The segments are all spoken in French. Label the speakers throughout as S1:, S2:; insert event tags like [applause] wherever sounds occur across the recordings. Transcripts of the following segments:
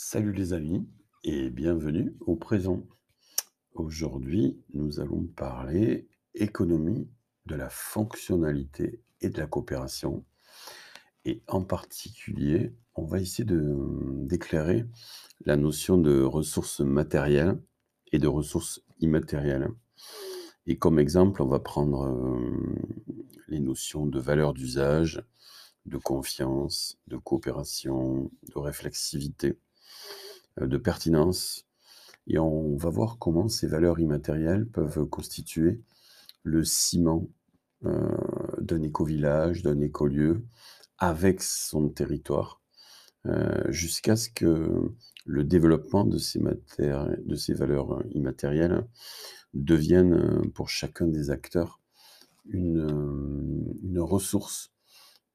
S1: Salut les amis et bienvenue au présent. Aujourd'hui, nous allons parler économie de la fonctionnalité et de la coopération. Et en particulier, on va essayer d'éclairer la notion de ressources matérielles et de ressources immatérielles. Et comme exemple, on va prendre euh, les notions de valeur d'usage, de confiance, de coopération, de réflexivité, de pertinence. Et on va voir comment ces valeurs immatérielles peuvent constituer le ciment euh, d'un éco-village, d'un écolieu, avec son territoire, euh, jusqu'à ce que le développement de ces, de ces valeurs immatérielles devienne pour chacun des acteurs une, une ressource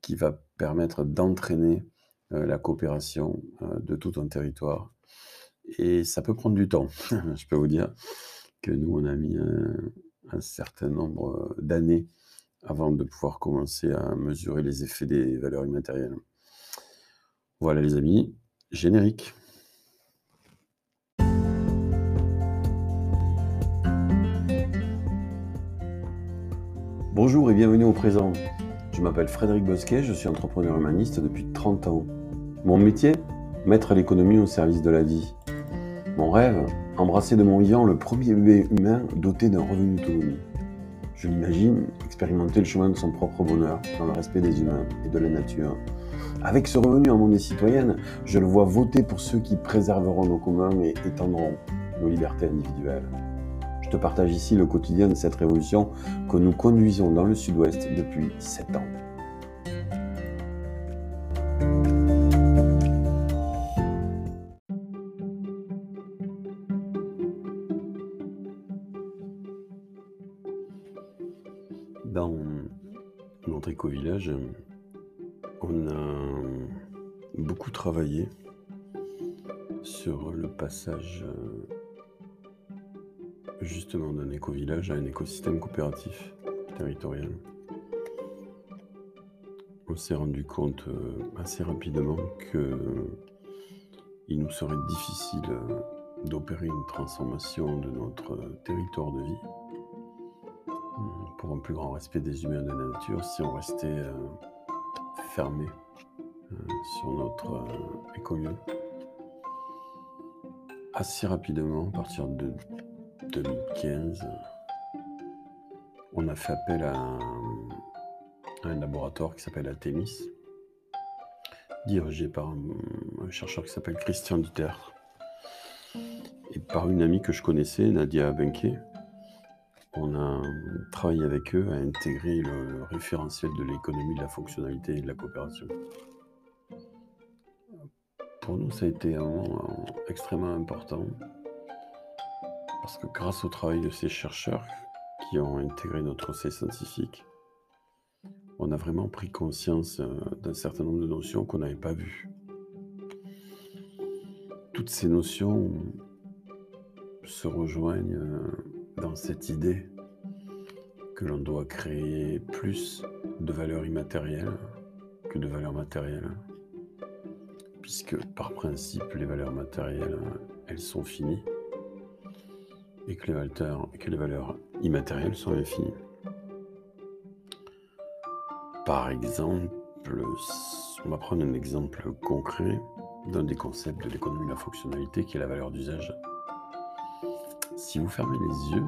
S1: qui va permettre d'entraîner la coopération de tout un territoire. Et ça peut prendre du temps. [laughs] Je peux vous dire que nous, on a mis un certain nombre d'années avant de pouvoir commencer à mesurer les effets des valeurs immatérielles. Voilà les amis, générique. Bonjour et bienvenue au présent. Je m'appelle Frédéric Bosquet, je suis entrepreneur humaniste depuis 30 ans. Mon métier Mettre l'économie au service de la vie. Mon rêve Embrasser de mon vivant le premier bébé humain doté d'un revenu autonome. Je l'imagine expérimenter le chemin de son propre bonheur dans le respect des humains et de la nature. Avec ce revenu en monnaie citoyenne, je le vois voter pour ceux qui préserveront nos communs et étendront nos libertés individuelles. Je te partage ici le quotidien de cette révolution que nous conduisons dans le sud-ouest depuis 7 ans. On a beaucoup travaillé sur le passage justement d'un éco-village à un écosystème coopératif territorial. On s'est rendu compte assez rapidement que il nous serait difficile d'opérer une transformation de notre territoire de vie pour un plus grand respect des humains et de la nature si on restait euh, fermé euh, sur notre euh, écolieu. Assez rapidement, à partir de 2015, on a fait appel à un, laboratoire qui s'appelle Atemis, dirigé par un, chercheur qui s'appelle Christian Dieter, et par une amie que je connaissais, Nadia Benke, on a travaillé avec eux à intégrer le référentiel de l'économie de la fonctionnalité et de la coopération. Pour nous, ça a été un moment extrêmement important parce que grâce au travail de ces chercheurs qui ont intégré notre procès scientifique, on a vraiment pris conscience euh, d'un certain nombre de notions qu'on n'avait pas vues. Toutes ces notions se rejoignent euh, dans cette idée que l'on doit créer plus de valeurs immatérielles que de valeurs matérielles, puisque par principe les valeurs matérielles, elles sont finies, et que les valeurs, immatérielles sont infinies. Par exemple, on va prendre un exemple concret d'un des concepts de l'économie de la fonctionnalité qui est la valeur d'usage. Si vous fermez les yeux,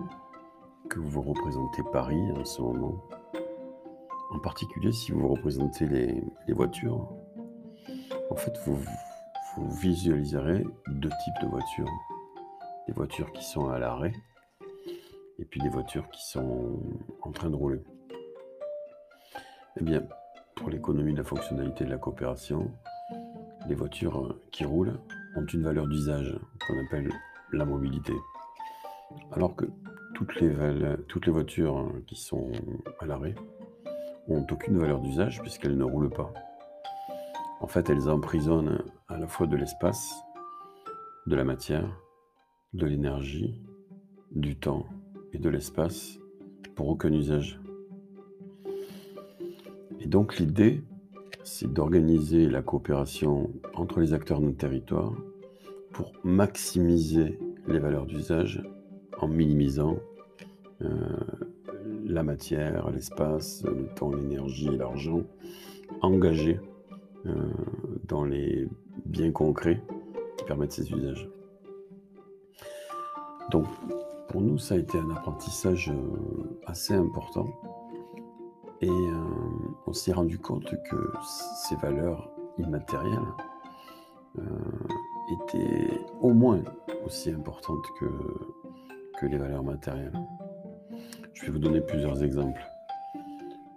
S1: que vous représentez Paris en ce moment, en particulier si vous représentez les, voitures, en fait, vous, visualiserez deux types de voitures. Des voitures qui sont à l'arrêt et puis des voitures qui sont en train de rouler. Eh bien, pour l'économie de la fonctionnalité de la coopération, les voitures qui roulent ont une valeur d'usage qu'on appelle la mobilité. Alors que toutes les, voitures hein, qui sont à l'arrêt ont aucune valeur d'usage puisqu'elles ne roulent pas. En fait, elles emprisonnent à la fois de l'espace, de la matière, de l'énergie, du temps et de l'espace pour aucun usage. Et donc l'idée, c'est d'organiser la coopération entre les acteurs de notre territoire pour maximiser les valeurs d'usage en minimisant euh, la matière, l'espace, le temps, l'énergie l'argent engagés euh, dans les biens concrets qui permettent ces usages. Donc, pour nous, ça a été un apprentissage euh, assez important. Et on s'est rendu compte que ces valeurs immatérielles étaient au moins aussi importantes que, que les valeurs matérielles. Je vais vous donner plusieurs exemples.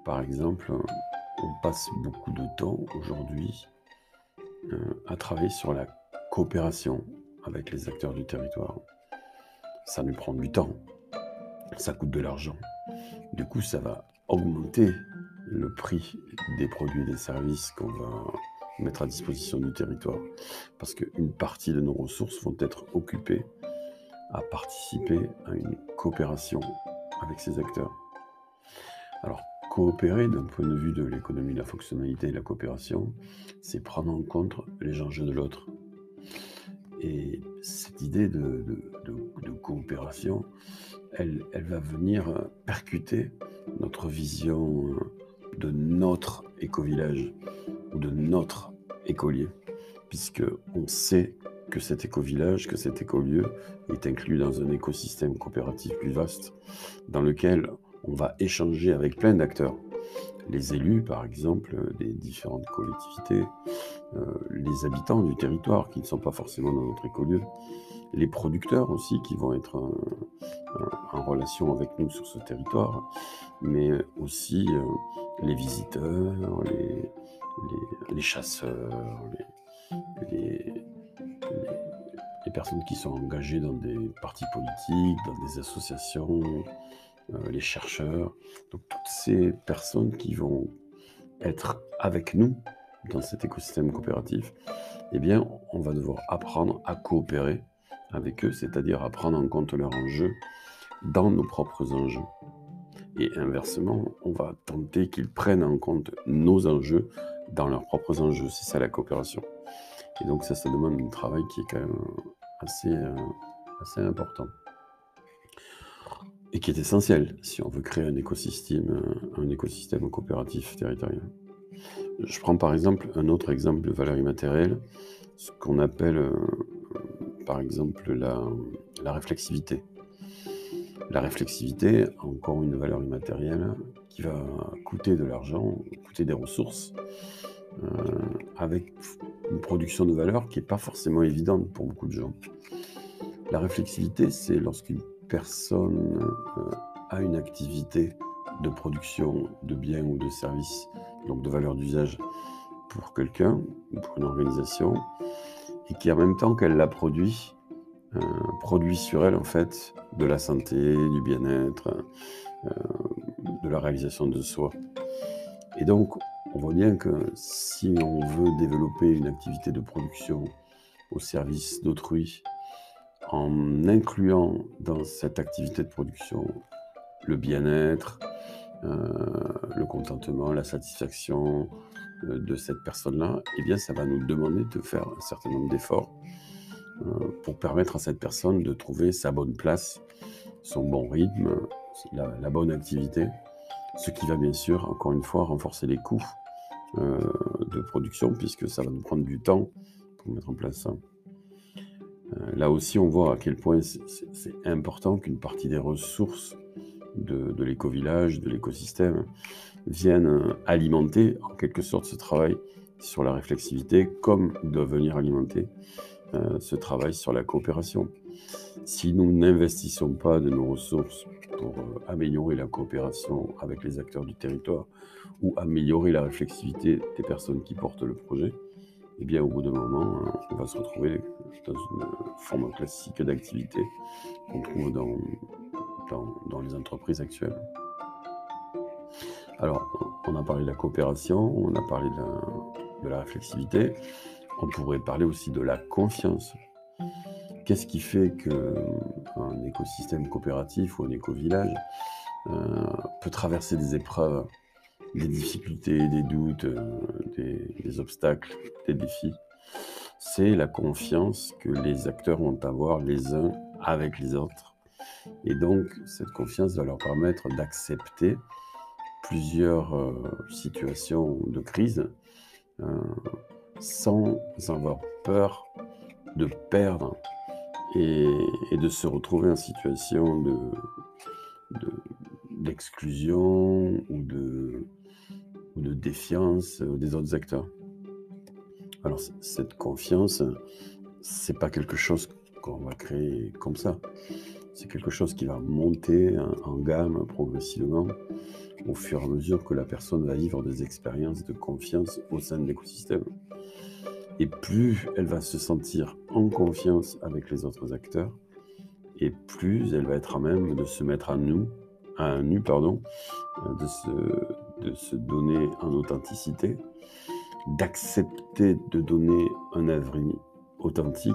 S1: Par exemple, on passe beaucoup de temps aujourd'hui euh, à travailler sur la coopération avec les acteurs du territoire. Ça nous prend du temps, ça coûte de l'argent. Du coup, ça va augmenter le prix des produits et des services qu'on va mettre à disposition du territoire. Parce qu'une partie de nos ressources vont être occupées à participer à une coopération avec ces acteurs. Alors, coopérer d'un point de vue de l'économie de la fonctionnalité et de la coopération, c'est prendre en compte les enjeux de l'autre. Et cette idée de, coopération, elle, va venir percuter notre vision de notre éco-village ou de notre écolier, puisque on sait que cet éco-village, que cet écolieu est inclus dans un écosystème coopératif plus vaste, dans lequel on va échanger avec plein d'acteurs. Les élus, par exemple, des différentes collectivités, euh, les habitants du territoire qui ne sont pas forcément dans notre écolieu, les producteurs aussi qui vont être en relation avec nous sur ce territoire, mais aussi euh, les visiteurs, les, chasseurs, les, personnes qui sont engagées dans des partis politiques, dans des associations, euh, les chercheurs. Donc toutes ces personnes qui vont être avec nous dans cet écosystème coopératif, eh bien, on va devoir apprendre à coopérer avec eux, c'est-à-dire à prendre en compte leurs enjeux dans nos propres enjeux. Et inversement, on va tenter qu'ils prennent en compte nos enjeux dans leurs propres enjeux. C'est ça la coopération. Et donc ça, ça demande un travail qui est quand même assez, euh, assez important. Et qui est essentiel si on veut créer un écosystème, euh, un écosystème coopératif territorial. Je prends par exemple un autre exemple de valeur immatérielle, ce qu'on appelle euh, par exemple la, la réflexivité. La réflexivité, encore une valeur immatérielle qui va coûter de l'argent, coûter des ressources, euh, avec une production de valeur qui n'est pas forcément évidente pour beaucoup de gens. La réflexivité, c'est lorsqu'une personne euh, a une activité de production de biens ou de services, donc de valeur d'usage pour quelqu'un ou pour une organisation, et qui en même temps qu'elle la produit, euh, produit sur elle en fait de la santé, du bien-être, de la réalisation de soi. Et donc on voit bien que si on veut développer une activité de production au service d'autrui, en incluant dans cette activité de production le bien-être, euh, le contentement, la satisfaction euh, de cette personne-là, eh bien, ça va nous demander de faire un certain nombre d'efforts euh, pour permettre à cette personne de trouver sa bonne place, son bon rythme, la bonne activité, ce qui va bien sûr, encore une fois, renforcer les coûts euh, de production, puisque ça va nous prendre du temps pour mettre en place ça. Euh, là aussi, on voit à quel point c'est important qu'une partie des ressources de, l'éco-village, de l'écosystème, viennent alimenter en quelque sorte ce travail sur la réflexivité, comme doit venir alimenter euh, ce travail sur la coopération. Si nous n'investissons pas de nos ressources pour améliorer la coopération avec les acteurs du territoire, ou améliorer la réflexivité des personnes qui portent le projet, eh bien, au bout d'un moment, euh, on va se retrouver dans une forme classique d'activité qu'on trouve dans, dans, les entreprises actuelles. Alors, on a parlé de la coopération, on a parlé de la réflexivité, on pourrait parler aussi de la confiance. Qu'est-ce qui fait qu'un écosystème coopératif ou un éco-village euh, peut traverser des épreuves des difficultés, des doutes, euh, des, obstacles, des défis, c'est la confiance que les acteurs vont avoir les uns avec les autres. Et donc, cette confiance va leur permettre d'accepter plusieurs euh, situations de crise euh, sans avoir peur de perdre et, de se retrouver en situation d'exclusion de, ou, de, ou de défiance des autres acteurs. Alors cette confiance, c'est pas quelque chose qu'on va créer comme ça. C'est quelque chose qui va monter en gamme progressivement au fur et à mesure que la personne va vivre des expériences de confiance au sein de l'écosystème. Et plus elle va se sentir en confiance avec les autres acteurs, et plus elle va être à même de se mettre à nous, à nu, pardon, de se, de se donner en authenticité, d'accepter de donner un avenir authentique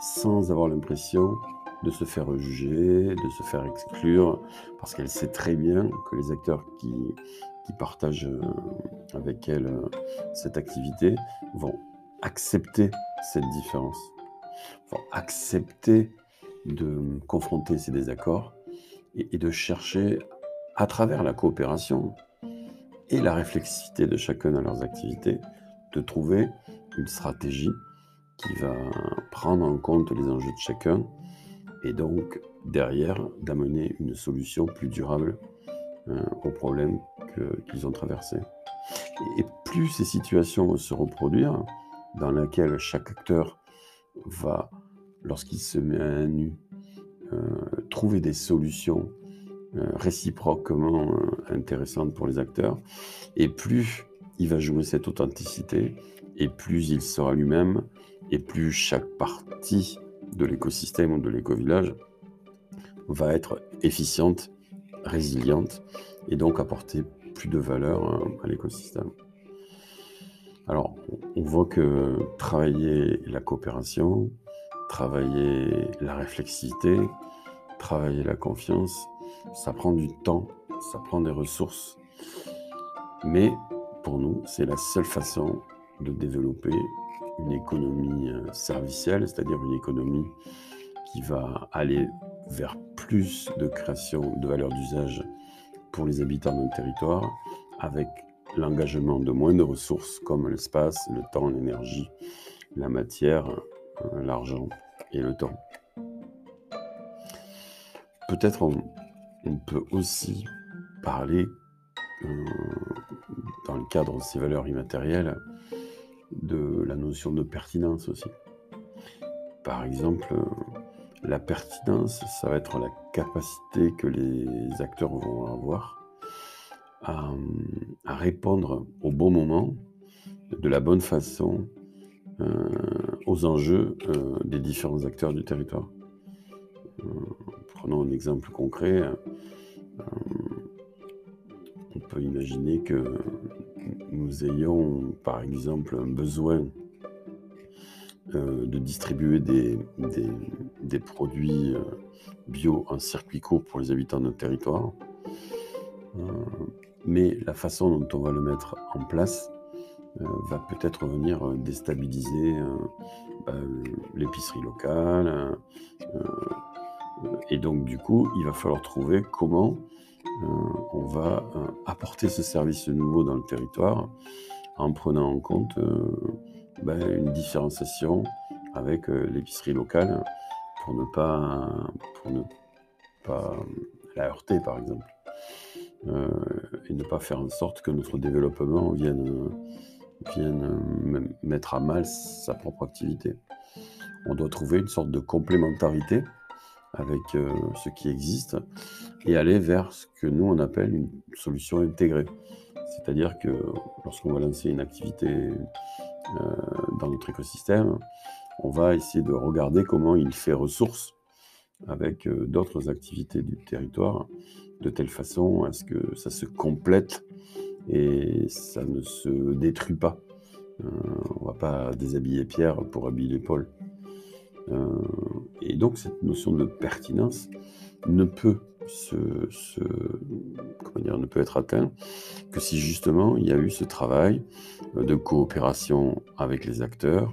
S1: sans avoir l'impression de se faire juger, de se faire exclure, parce qu'elle sait très bien que les acteurs qui, qui partagent euh, avec elle euh, cette activité vont accepter cette différence, vont accepter de confronter ces désaccords et, de chercher à travers la coopération et la réflexivité de chacun dans leurs activités, de trouver une stratégie qui va prendre en compte les enjeux de chacun et donc derrière d'amener une solution plus durable euh, aux problèmes qu'ils ont traversés. Et, plus ces situations vont se reproduire, dans lesquelles chaque acteur va, lorsqu'il se met à nu, euh, trouver des solutions euh, réciproquement intéressantes pour les acteurs, et plus il va jouer cette authenticité, et plus il sera lui-même, et plus chaque partie de l'écosystème ou de l'éco-village va être efficiente, résiliente et donc apporter plus de valeur euh, à l'écosystème. Alors, on voit que travailler la coopération, travailler la réflexivité, travailler la confiance, ça prend du temps, ça prend des ressources. Mais pour nous, c'est la seule façon de développer une économie euh, servicielle, c'est-à-dire une économie qui va aller vers plus de création de valeur d'usage pour les habitants d'un territoire, avec l'engagement de moins de ressources comme l'espace, le temps, l'énergie, la matière, euh, l'argent et le temps. Peut-être on, peut aussi parler, euh, dans le cadre de ces valeurs immatérielles, de la notion de pertinence aussi. Par exemple, la pertinence, ça va être la capacité que les acteurs vont avoir à, répondre au bon moment, de la bonne façon, euh, aux enjeux euh, des différents acteurs du territoire. Euh, prenons un exemple concret. on peut imaginer que nous ayons par exemple un besoin de distribuer des, produits bio en circuit court pour les habitants de notre territoire, mais la façon dont on va le mettre en place va peut-être venir déstabiliser bah, l'épicerie locale. et donc du coup, il va falloir trouver comment euh, on va euh, apporter ce service nouveau dans le territoire en prenant en compte euh, ben, une différenciation avec l'épicerie locale pour ne pas, pour ne pas la heurter, par exemple. Et ne pas faire en sorte que notre développement vienne, vienne mettre à mal sa propre activité. On doit trouver une sorte de complémentarité avec ce qui existe et aller vers ce que nous on appelle une solution intégrée. C'est-à-dire que lorsqu'on va lancer une activité euh, dans notre écosystème, on va essayer de regarder comment il fait ressource avec euh, d'autres activités du territoire, de telle façon à ce que ça se complète et ça ne se détruit pas. Euh, on ne va pas déshabiller Pierre pour habiller Paul. et donc cette notion de pertinence ne peut ce, comment dire, ne peut être atteint que si justement il y a eu ce travail de coopération avec les acteurs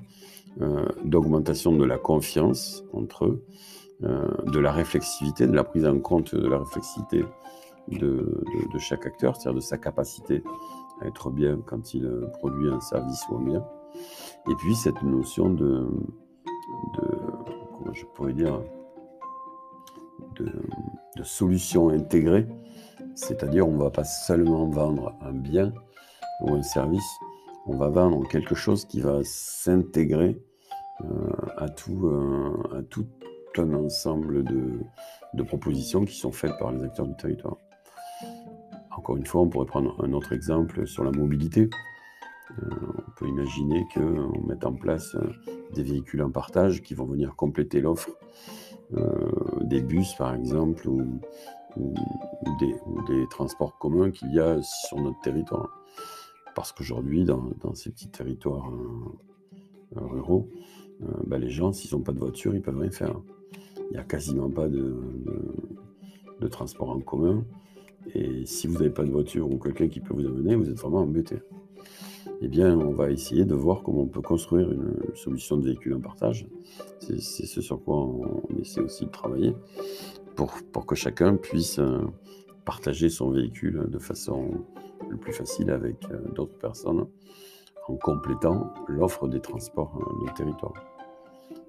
S1: d'augmentation de la confiance entre eux, de la réflexivité, de la prise en compte de la réflexivité de, chaque acteur, c'est-à-dire de sa capacité à être bien quand il produit un service ou un bien. Et puis cette notion de, je pourrais dire, de, solution intégrée, c'est-à-dire on ne va pas seulement vendre un bien ou un service, on va vendre quelque chose qui va s'intégrer euh, à, tout, euh, à tout un ensemble de, propositions qui sont faites par les acteurs du territoire. Encore une fois, on pourrait prendre un autre exemple sur la mobilité. Euh, on peut imaginer qu'on mette en place des véhicules en partage qui vont venir compléter l'offre des bus, par exemple, ou, des, transports communs qu'il y a sur notre territoire. Parce qu'aujourd'hui, dans, ces petits territoires euh, euh, ruraux, euh, bah, les gens, s'ils n'ont pas de voiture, ils peuvent rien faire. Il n'y a quasiment pas de, transport en commun. Et si vous n'avez pas de voiture ou quelqu'un qui peut vous amener, vous êtes vraiment embêté. Eh bien, on va essayer de voir comment on peut construire une solution de véhicule en partage. C'est ce sur quoi on essaie aussi de travailler pour, pour que chacun puisse partager son véhicule de façon le plus facile avec euh, d'autres personnes en complétant l'offre des transports euh, dans territoire.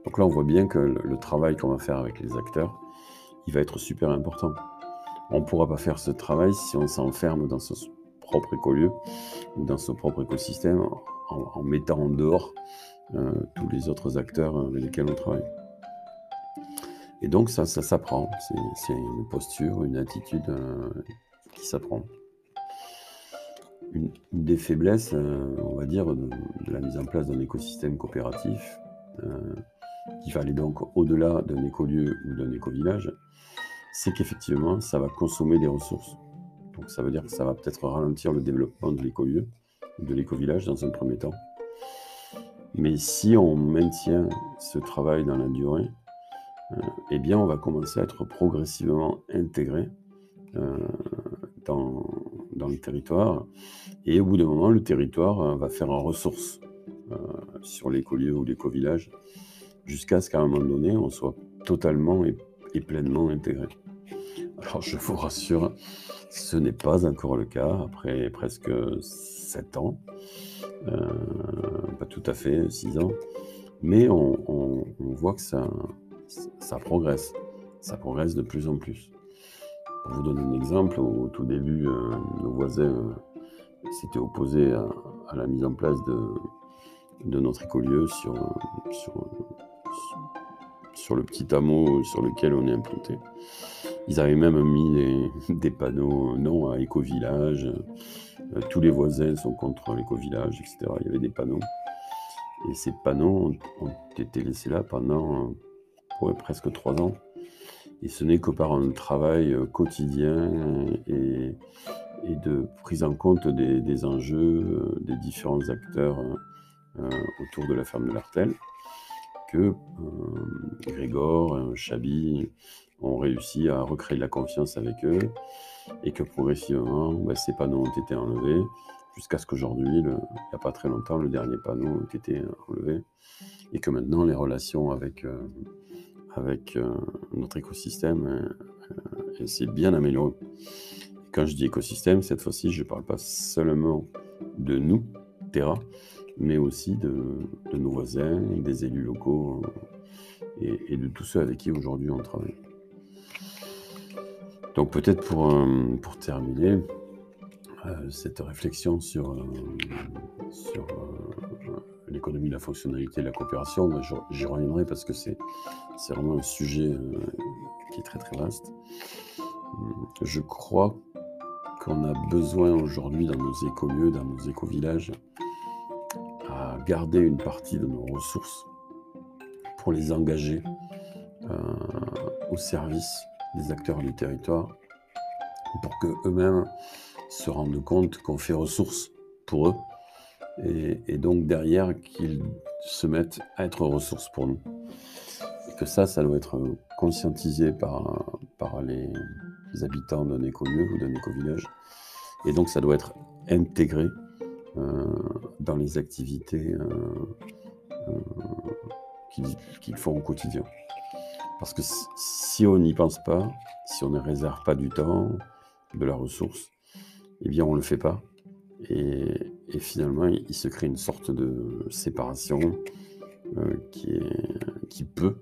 S1: Donc là, on voit bien que le travail qu'on va faire avec les acteurs, il va être super important. On ne pourra pas faire ce travail si on s'enferme dans son propre écolieu ou dans son propre écosystème en, mettant en dehors euh, tous les autres acteurs avec lesquels on travaille. Et donc ça, s'apprend. C'est une posture, une attitude qui s'apprend une, des faiblesses, euh, on va dire, de, la mise en place d'un écosystème coopératif, euh, qui va aller donc au-delà d'un écolieu ou d'un éco-village, c'est qu'effectivement, ça va consommer des ressources. Donc ça veut dire que ça va peut-être ralentir le développement de l'écolieu, de l'éco-village dans un premier temps. Mais si on maintient ce travail dans la durée, euh, eh bien, on va commencer à être progressivement intégré dans, dans le territoire. Et au bout d'un moment, le territoire euh, va faire en ressource euh, sur l'écolieu ou l'éco-village jusqu'à ce qu'à un moment donné, on soit totalement et, pleinement intégré. Alors je vous rassure, ce n'est pas encore le cas après presque 7 ans, euh, pas tout à fait 6 ans, mais on, voit que ça, progresse, ça progresse de plus en plus. Pour vous donner un exemple, au tout début, euh, nos voisins euh, s'étaient opposés à, la mise en place de, notre écolieu sur, sur, le petit hameau sur lequel on est implanté. Ils avaient même mis [laughs] des panneaux non à éco-village. Euh, tous les voisins sont contre l'éco-village, etc. Il y avait des panneaux. Et ces panneaux ont, été laissés là pendant presque trois ans. Et ce n'est que par un travail euh, quotidien et, de prise en compte des, enjeux euh, des différents acteurs euh, autour de la ferme de l'Artel que Grégor, Chabi ont réussi à recréer de la confiance avec eux et que progressivement, bah, ces panneaux ont été enlevés jusqu'à ce qu'aujourd'hui, il n'y a pas très longtemps, le dernier panneau ait été enlevé et que maintenant les relations avec avec euh, notre écosystème euh, et c'est bien amélioré. Quand je dis écosystème, cette fois-ci, je ne parle pas seulement de nous, Terra, mais aussi de, nos voisins, des élus locaux euh, et, de tous ceux avec qui aujourd'hui on travaille. Donc peut-être pour, pour terminer, cette réflexion sur, l'économie la fonctionnalité et la coopération, j'y reviendrai parce que c'est vraiment un sujet euh, qui est très très vaste. Je crois qu'on a besoin aujourd'hui dans nos écolieux, dans nos éco-villages, garder une partie de nos ressources pour les engager euh, au service des acteurs du territoire, pour qu'eux-mêmes se rendent compte qu'on fait ressources pour eux et, donc derrière qu'ils se mettent à être ressources pour nous. Et que ça, ça doit être conscientisé par, par les, habitants d'un écolieu ou d'un éco-village. Et donc ça doit être intégré dans les activités euh, euh, qu'ils font au quotidien. Parce que si on n'y pense pas, si on ne réserve pas du temps, de la ressource, eh bien on ne le fait pas. Et, finalement, il se crée une sorte de séparation euh, qui, peut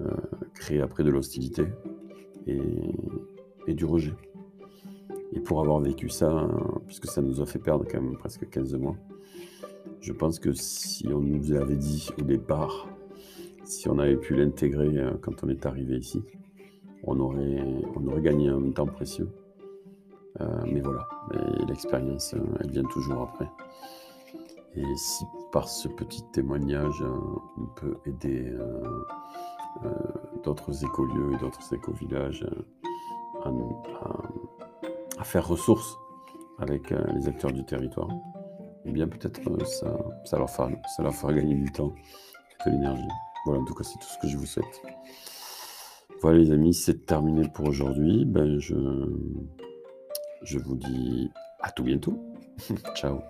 S1: euh, créer après de l'hostilité et, du rejet. Et pour avoir vécu ça, puisque ça nous a fait perdre quand même presque 15 mois, je pense que si on nous avait dit au départ, si on avait pu l'intégrer euh, quand on est arrivé ici, on aurait, on aurait gagné un temps précieux. Euh, mais voilà, l'expérience, euh, elle vient toujours après. Et si par ce petit témoignage, on peut aider d'autres écolieux et d'autres écovillages à, à, faire ressource avec les acteurs du territoire, eh bien peut-être ça, ça, leur fera, ça leur fera gagner du temps de l'énergie. Voilà, en tout cas, c'est tout ce que je vous souhaite. Voilà les amis, c'est terminé pour aujourd'hui. Ben, je, je vous dis à tout bientôt. [laughs] Ciao.